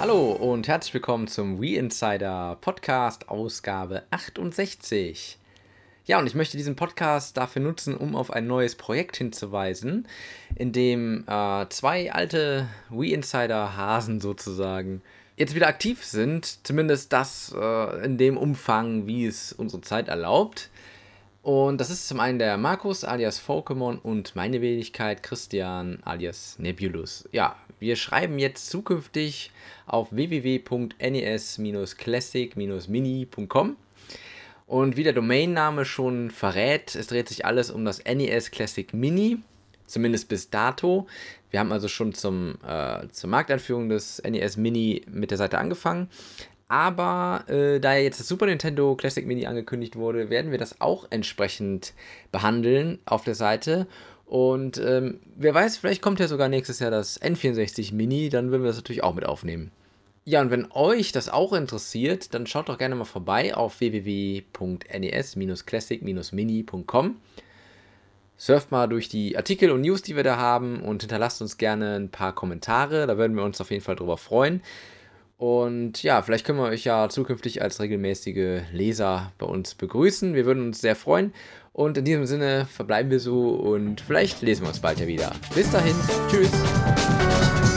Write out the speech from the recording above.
Hallo und herzlich willkommen zum We Insider Podcast Ausgabe 68. Ja, und ich möchte diesen Podcast dafür nutzen, um auf ein neues Projekt hinzuweisen, in dem äh, zwei alte We Insider Hasen sozusagen jetzt wieder aktiv sind, zumindest das äh, in dem Umfang, wie es unsere Zeit erlaubt. Und das ist zum einen der Markus alias Pokémon und meine Wenigkeit Christian alias Nebulus. Ja, wir schreiben jetzt zukünftig auf www.nes-classic-mini.com. Und wie der Domainname schon verrät, es dreht sich alles um das NES Classic Mini, zumindest bis dato. Wir haben also schon zum, äh, zur Markteinführung des NES Mini mit der Seite angefangen. Aber äh, da jetzt das Super Nintendo Classic Mini angekündigt wurde, werden wir das auch entsprechend behandeln auf der Seite. Und ähm, wer weiß, vielleicht kommt ja sogar nächstes Jahr das N64 Mini, dann würden wir das natürlich auch mit aufnehmen. Ja, und wenn euch das auch interessiert, dann schaut doch gerne mal vorbei auf www.nes-classic-mini.com. Surft mal durch die Artikel und News, die wir da haben und hinterlasst uns gerne ein paar Kommentare, da würden wir uns auf jeden Fall drüber freuen. Und ja, vielleicht können wir euch ja zukünftig als regelmäßige Leser bei uns begrüßen. Wir würden uns sehr freuen. Und in diesem Sinne verbleiben wir so und vielleicht lesen wir uns bald ja wieder. Bis dahin, tschüss.